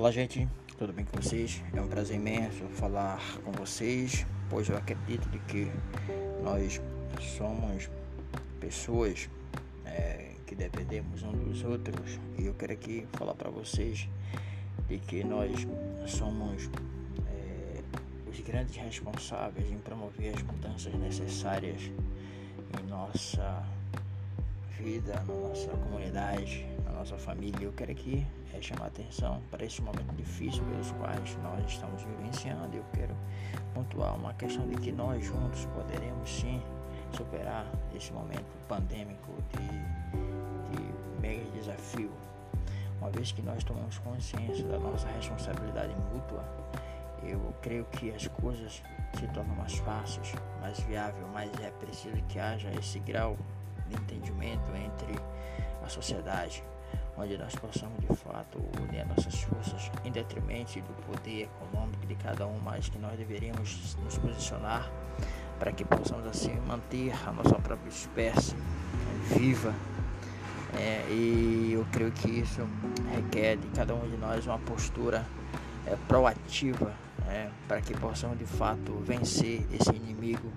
Olá, gente, tudo bem com vocês? É um prazer imenso falar com vocês, pois eu acredito de que nós somos pessoas é, que dependemos uns dos outros e eu quero aqui falar para vocês de que nós somos é, os grandes responsáveis em promover as mudanças necessárias em nossa vida, na nossa comunidade, nossa família. Eu quero aqui é, chamar atenção para esse momento difícil pelos quais nós estamos vivenciando. Eu quero pontuar uma questão de que nós juntos poderemos sim superar esse momento pandêmico de, de mega desafio. Uma vez que nós tomamos consciência da nossa responsabilidade mútua, eu creio que as coisas se tornam mais fáceis, mais viável, mas é preciso que haja esse grau de entendimento entre a sociedade, onde nós possamos de fato unir nossas forças em detrimento do poder econômico de cada um, mas que nós deveríamos nos posicionar para que possamos assim manter a nossa própria espécie viva. É, e eu creio que isso requer de cada um de nós uma postura é, proativa é, para que possamos de fato vencer esse inimigo.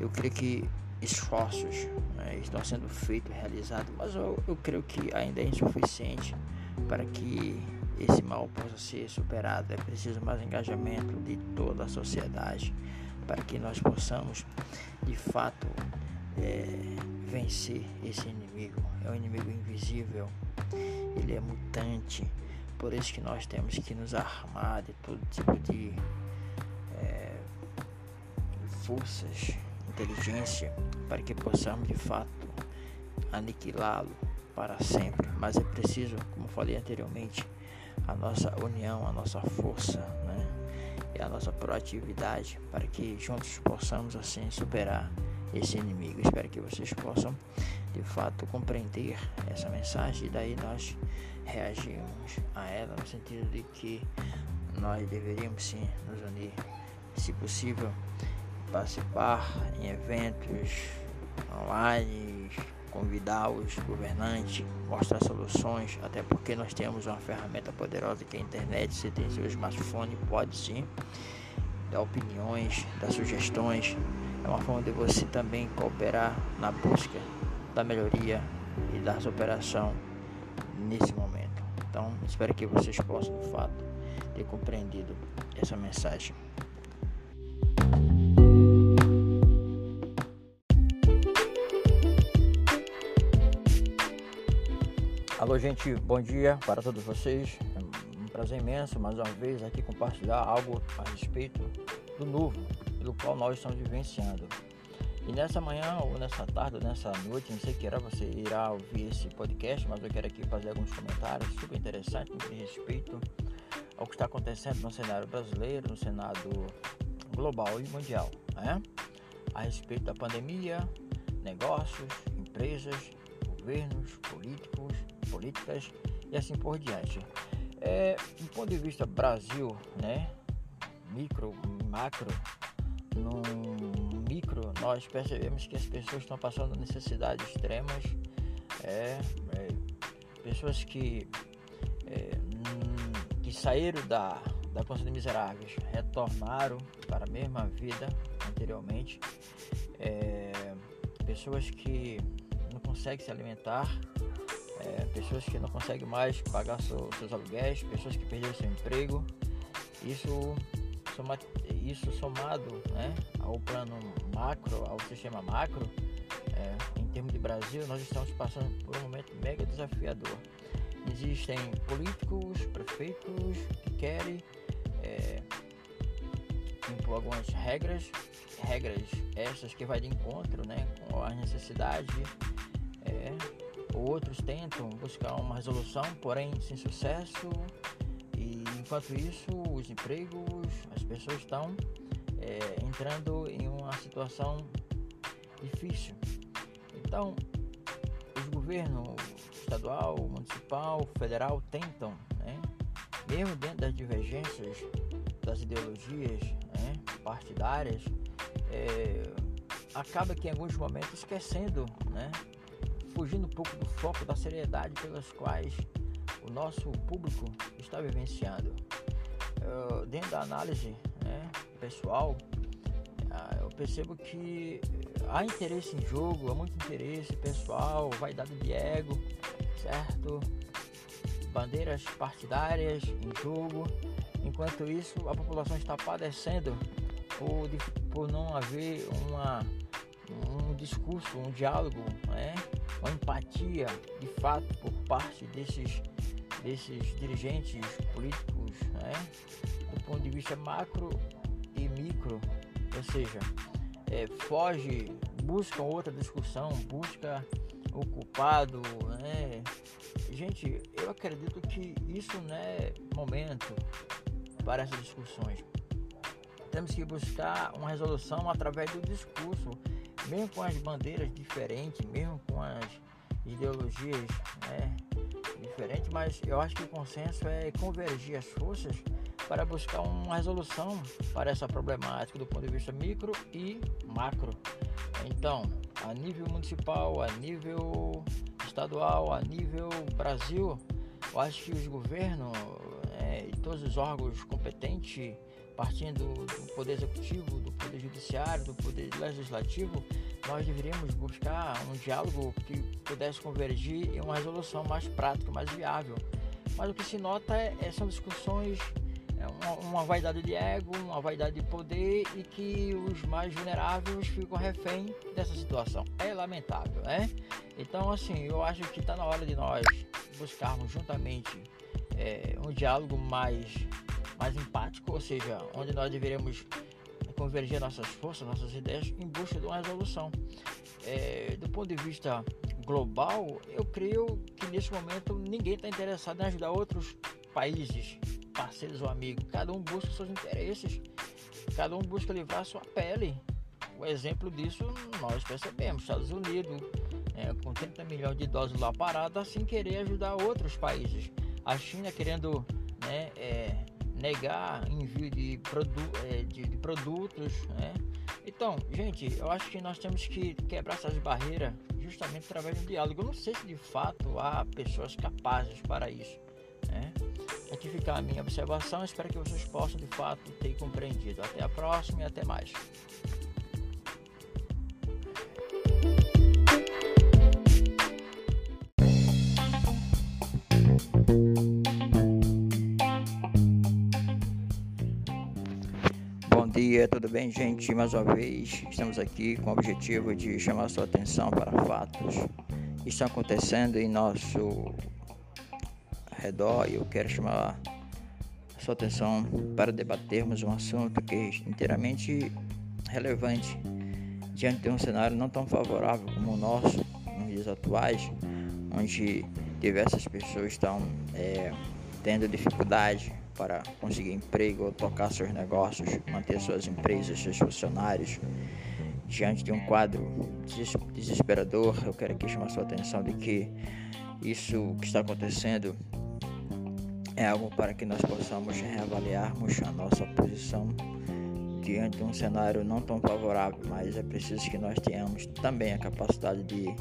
Eu creio que esforços né, estão sendo feitos, realizados, mas eu, eu creio que ainda é insuficiente para que esse mal possa ser superado. É preciso mais engajamento de toda a sociedade para que nós possamos, de fato, é, vencer esse inimigo. É um inimigo invisível, ele é mutante, por isso que nós temos que nos armar de todo tipo de é, forças inteligência para que possamos de fato aniquilá-lo para sempre. Mas é preciso, como falei anteriormente, a nossa união, a nossa força né? e a nossa proatividade para que juntos possamos assim superar esse inimigo. Espero que vocês possam de fato compreender essa mensagem e daí nós reagimos a ela no sentido de que nós deveríamos sim nos unir, se possível participar em eventos online, convidar os governantes, mostrar soluções, até porque nós temos uma ferramenta poderosa que é a internet, você tem seu smartphone, pode sim dar opiniões, dar sugestões, é uma forma de você também cooperar na busca da melhoria e da superação nesse momento. Então, espero que vocês possam, de fato, ter compreendido essa mensagem. Alô, gente, bom dia para todos vocês. É um prazer imenso mais uma vez aqui compartilhar algo a respeito do novo, pelo qual nós estamos vivenciando. E nessa manhã, ou nessa tarde, ou nessa noite, não sei que era você irá ouvir esse podcast, mas eu quero aqui fazer alguns comentários super interessantes a respeito ao que está acontecendo no cenário brasileiro, no cenário global e mundial, né? A respeito da pandemia, negócios, empresas, governos, políticos, políticas e assim por diante. É, do ponto de vista Brasil, né, micro, macro, no micro nós percebemos que as pessoas estão passando necessidades extremas, é, é, pessoas que, é, que saíram da, da condição de miseráveis retornaram para a mesma vida anteriormente, é, pessoas que não conseguem se alimentar é, pessoas que não conseguem mais pagar seu, seus aluguéis, pessoas que perderam seu emprego. Isso, soma, isso somado né, ao plano macro, ao sistema macro, é, em termos de Brasil, nós estamos passando por um momento mega desafiador. Existem políticos, prefeitos que querem é, impor algumas regras, regras essas que vai de encontro né, com a necessidade é, Outros tentam buscar uma resolução, porém sem sucesso. E enquanto isso, os empregos, as pessoas estão é, entrando em uma situação difícil. Então, os governos estadual, municipal, federal tentam, né, mesmo dentro das divergências das ideologias né, partidárias, é, acaba que em alguns momentos esquecendo né, fugindo um pouco do foco da seriedade pelas quais o nosso público está vivenciando. Dentro da análise né, pessoal, ah, eu percebo que há interesse em jogo, há muito interesse pessoal, vaidade de ego, certo? Bandeiras partidárias em jogo. Enquanto isso, a população está padecendo por, por não haver uma, um discurso, um diálogo, né? Uma empatia de fato por parte desses, desses dirigentes políticos, né? do ponto de vista macro e micro, ou seja, é, foge, busca outra discussão, busca o culpado, né? Gente, eu acredito que isso não é momento para essas discussões. Temos que buscar uma resolução através do discurso, mesmo com as bandeiras diferentes, mesmo com as ideologias né, diferentes, mas eu acho que o consenso é convergir as forças para buscar uma resolução para essa problemática do ponto de vista micro e macro. Então, a nível municipal, a nível estadual, a nível Brasil, eu acho que os governos é, e todos os órgãos competentes, partindo do Poder Executivo, do Poder Judiciário, do Poder Legislativo, nós deveríamos buscar um diálogo que pudesse convergir em uma resolução mais prática, mais viável. Mas o que se nota é, é são discussões é uma, uma, vaidade de ego, uma vaidade de poder e que os mais vulneráveis ficam refém dessa situação. É lamentável, né? Então, assim, eu acho que está na hora de nós buscarmos juntamente é, um diálogo mais, mais empático, ou seja, onde nós deveremos converger nossas forças, nossas ideias em busca de uma resolução. É, do ponto de vista global, eu creio que nesse momento ninguém está interessado em ajudar outros países parceiros ou amigos. Cada um busca seus interesses, cada um busca livrar sua pele. O exemplo disso nós percebemos. Estados Unidos, é, com 30 milhões de idosos lá parados, assim querer ajudar outros países. A China querendo né, é, negar envio de, produ é, de, de produtos. Né? Então, gente, eu acho que nós temos que quebrar essas barreiras justamente através do diálogo. Eu não sei se de fato há pessoas capazes para isso. Né? Aqui fica a minha observação. Espero que vocês possam de fato ter compreendido. Até a próxima e até mais. Bem, gente? Mais uma vez, estamos aqui com o objetivo de chamar sua atenção para fatos que estão acontecendo em nosso redor e eu quero chamar sua atenção para debatermos um assunto que é inteiramente relevante diante de um cenário não tão favorável como o nosso nos dias atuais, onde diversas pessoas estão é, tendo dificuldade para conseguir emprego, tocar seus negócios, manter suas empresas, seus funcionários. Diante de um quadro desesperador, eu quero aqui chamar sua atenção de que isso que está acontecendo é algo para que nós possamos reavaliarmos a nossa posição diante de um cenário não tão favorável, mas é preciso que nós tenhamos também a capacidade de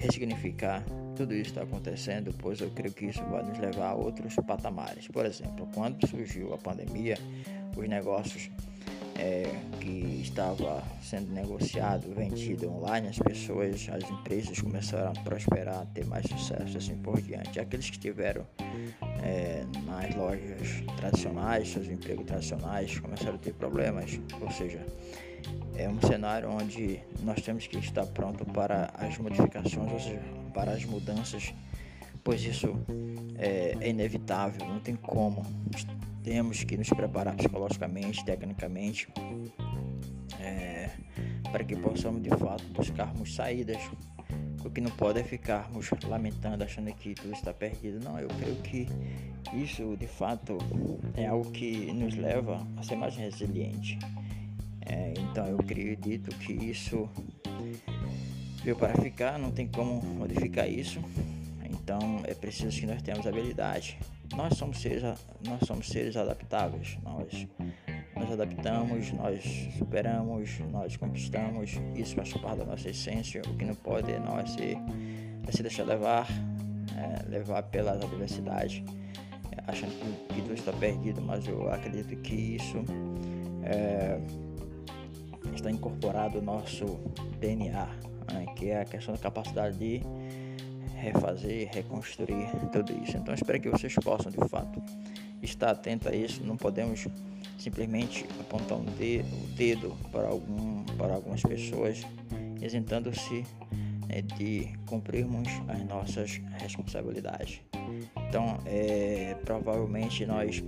ressignificar tudo isso está acontecendo, pois eu creio que isso vai nos levar a outros patamares. Por exemplo, quando surgiu a pandemia, os negócios é, que estava sendo negociado, vendido online, as pessoas, as empresas começaram a prosperar, a ter mais sucesso, assim por diante. Aqueles que tiveram é, nas lojas tradicionais, seus empregos tradicionais, começaram a ter problemas, ou seja, é um cenário onde nós temos que estar pronto para as modificações, ou seja, para as mudanças, pois isso é, é inevitável, não tem como temos que nos preparar psicologicamente, tecnicamente, é, para que possamos de fato buscarmos saídas. O que não pode é ficarmos lamentando, achando que tudo está perdido. Não, eu creio que isso de fato é algo que nos leva a ser mais resiliente. É, então eu acredito que isso veio para ficar, não tem como modificar isso. Então é preciso que nós tenhamos habilidade nós somos seres, nós somos seres adaptáveis. Nós nos adaptamos, nós superamos, nós conquistamos. Isso faz parte da nossa essência. O que não pode é nós se, é se deixar levar é, levar pelas adversidades, é, achando que, que tudo está perdido, mas eu acredito que isso é, está incorporado no nosso DNA, né, que é a questão da capacidade de refazer, reconstruir tudo isso. Então espero que vocês possam de fato estar atento a isso. Não podemos simplesmente apontar um o dedo para algum para algumas pessoas, isentando-se né, de cumprirmos as nossas responsabilidades. Então, é, provavelmente nós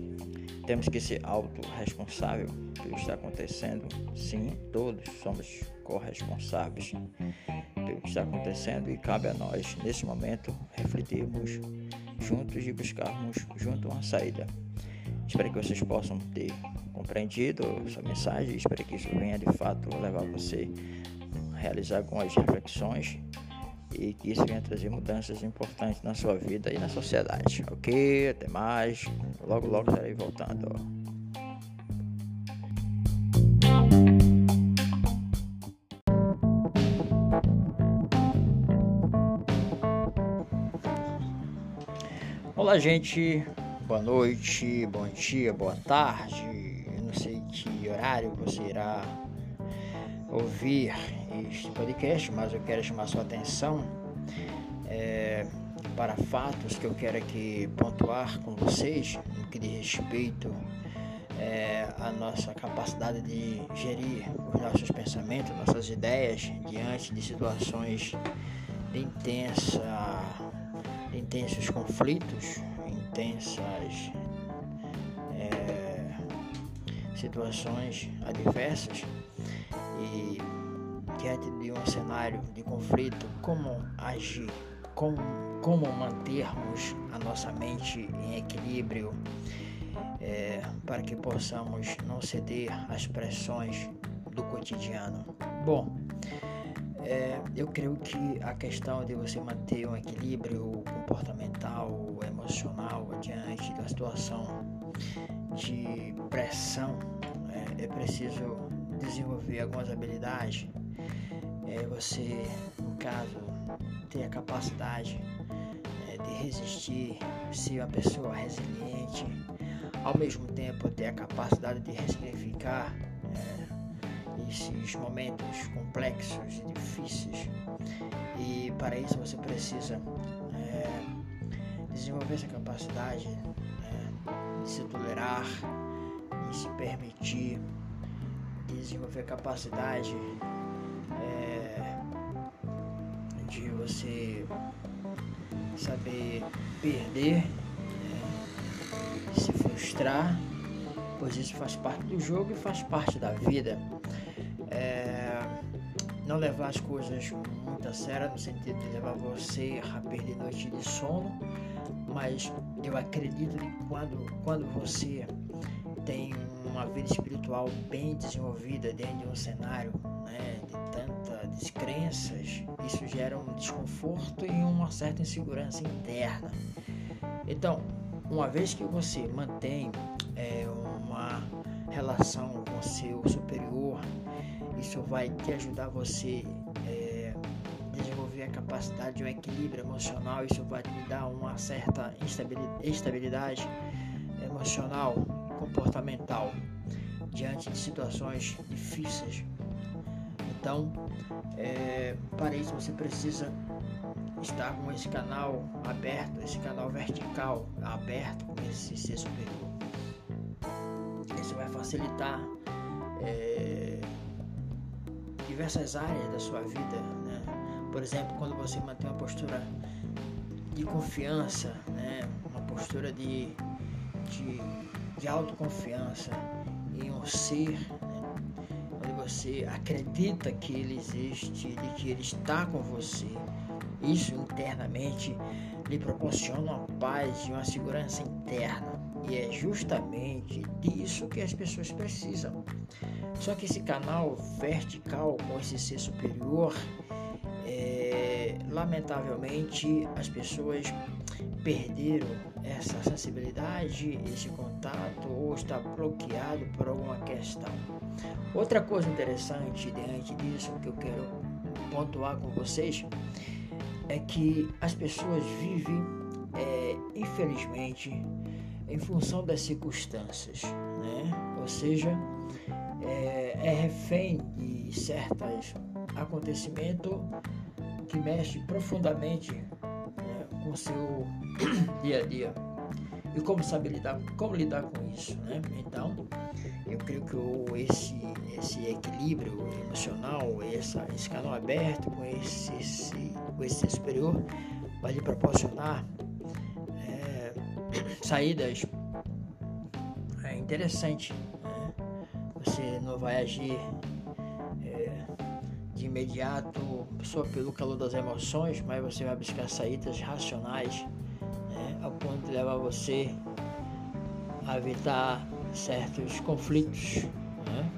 temos que ser autorresponsável pelo que está acontecendo. Sim, todos somos corresponsáveis pelo que está acontecendo e cabe a nós, nesse momento, refletirmos juntos e buscarmos junto uma saída. Espero que vocês possam ter compreendido essa mensagem. Espero que isso venha de fato levar você a realizar algumas reflexões e que isso venha trazer mudanças importantes na sua vida e na sociedade. Ok? Até mais. Logo, logo estarei voltando. Olá, gente. Boa noite, bom dia, boa tarde. Eu não sei que horário você irá ouvir este podcast, mas eu quero chamar sua atenção é, para fatos que eu quero aqui pontuar com vocês no que diz respeito é, à nossa capacidade de gerir os nossos pensamentos, nossas ideias diante de situações de intensa, intensos conflitos, intensas é, situações adversas e diante de um cenário de conflito, como agir, como, como mantermos a nossa mente em equilíbrio é, para que possamos não ceder às pressões do cotidiano. Bom, é, eu creio que a questão de você manter um equilíbrio comportamental, emocional diante da situação de pressão, é, é preciso desenvolver algumas habilidades é, você, no caso, ter a capacidade é, de resistir, ser uma pessoa resiliente, ao mesmo tempo ter a capacidade de ressignificar é, esses momentos complexos e difíceis. E para isso você precisa é, desenvolver essa capacidade é, de se tolerar, de se permitir, desenvolver a capacidade de você saber perder, né? se frustrar, pois isso faz parte do jogo e faz parte da vida. É, não levar as coisas muito a sério no sentido de levar você a perder noite de sono, mas eu acredito que quando, quando você tem uma vida espiritual bem desenvolvida dentro de um cenário né, de tanta descrenças, isso gera um desconforto e uma certa insegurança interna. Então, uma vez que você mantém é, uma relação com seu superior, isso vai te ajudar você é, desenvolver a capacidade de um equilíbrio emocional, isso vai te dar uma certa estabilidade emocional, comportamental diante de situações difíceis então, é, para isso você precisa estar com esse canal aberto, esse canal vertical aberto com esse ser superior. Isso vai facilitar é, diversas áreas da sua vida. Né? Por exemplo, quando você mantém uma postura de confiança, né? uma postura de, de, de autoconfiança em um ser você acredita que ele existe, de que ele está com você, isso internamente lhe proporciona uma paz e uma segurança interna. E é justamente disso que as pessoas precisam. Só que esse canal vertical com esse ser superior, é, lamentavelmente as pessoas perderam essa sensibilidade, esse contato ou está bloqueado por alguma questão. Outra coisa interessante diante disso que eu quero pontuar com vocês é que as pessoas vivem, é, infelizmente, em função das circunstâncias, né? ou seja, é, é refém de certos acontecimentos que mexe profundamente com o seu dia a dia e como saber lidar, como lidar com isso, né? Então, eu creio que esse, esse equilíbrio emocional, essa, esse canal aberto com esse, esse, com esse superior vai lhe proporcionar é, saídas é, interessantes. Né? Você não vai agir de imediato só pelo calor das emoções, mas você vai buscar saídas racionais né? ao ponto de levar você a evitar certos conflitos. Né?